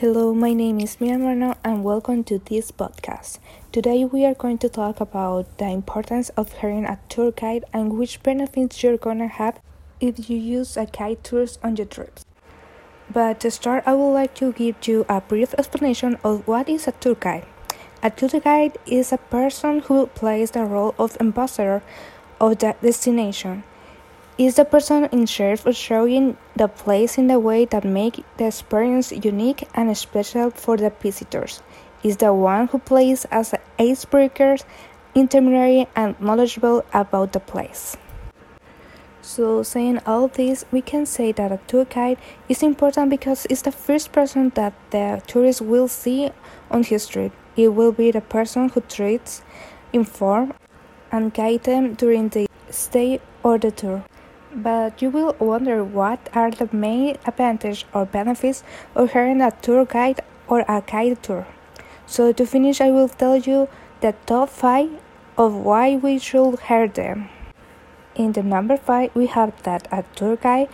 Hello, my name is Miriam Moreno and welcome to this podcast. Today we are going to talk about the importance of hiring a tour guide and which benefits you're gonna have if you use a guide tours on your trips. But to start, I would like to give you a brief explanation of what is a tour guide. A tour guide is a person who plays the role of ambassador of the destination is the person in charge of showing the place in a way that make the experience unique and special for the visitors. Is the one who plays as icebreaker, intermediary, and knowledgeable about the place. So, saying all this, we can say that a tour guide is important because it's the first person that the tourist will see on his trip. It will be the person who treats, inform, and guide them during the stay or the tour. But you will wonder what are the main advantages or benefits of having a tour guide or a guided tour. So to finish, I will tell you the top 5 of why we should hire them. In the number 5, we have that a tour guide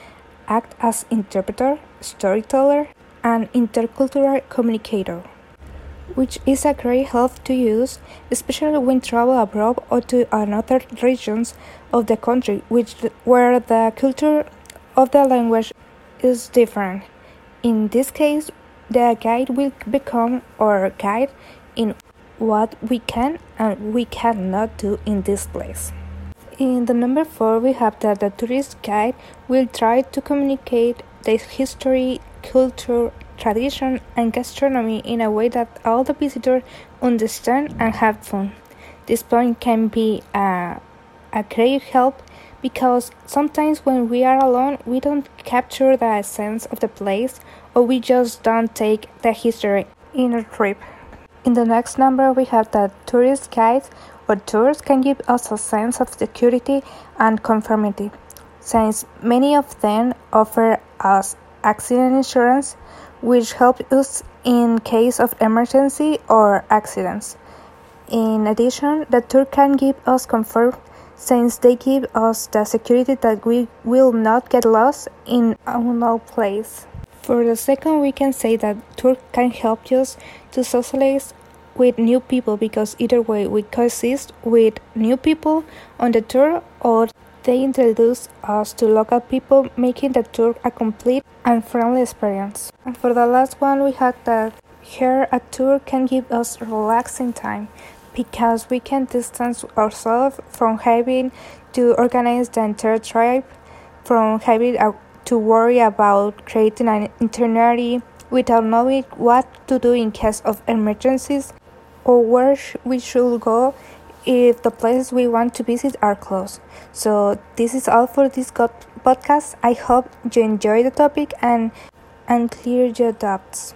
act as interpreter, storyteller, and intercultural communicator which is a great help to use, especially when travel abroad or to another regions of the country, which where the culture of the language is different. In this case, the guide will become our guide in what we can and we cannot do in this place. In the number four, we have that the tourist guide will try to communicate the history, culture, tradition, and gastronomy in a way that all the visitors understand and have fun. This point can be a, a great help because sometimes when we are alone, we don't capture the essence of the place or we just don't take the history in a trip. In the next number, we have that tourist guides or tours can give us a sense of security and conformity, since many of them offer us accident insurance which help us in case of emergency or accidents. In addition, the tour can give us comfort since they give us the security that we will not get lost in unknown place. For the second, we can say that tour can help us to socialize with new people because either way we coexist with new people on the tour or they introduce us to local people, making the tour a complete and friendly experience. And for the last one, we had that here a tour can give us relaxing time because we can distance ourselves from having to organize the entire trip, from having to worry about creating an itinerary without knowing what to do in case of emergencies or where we should go if the places we want to visit are closed. So this is all for this podcast. I hope you enjoy the topic and and clear your doubts.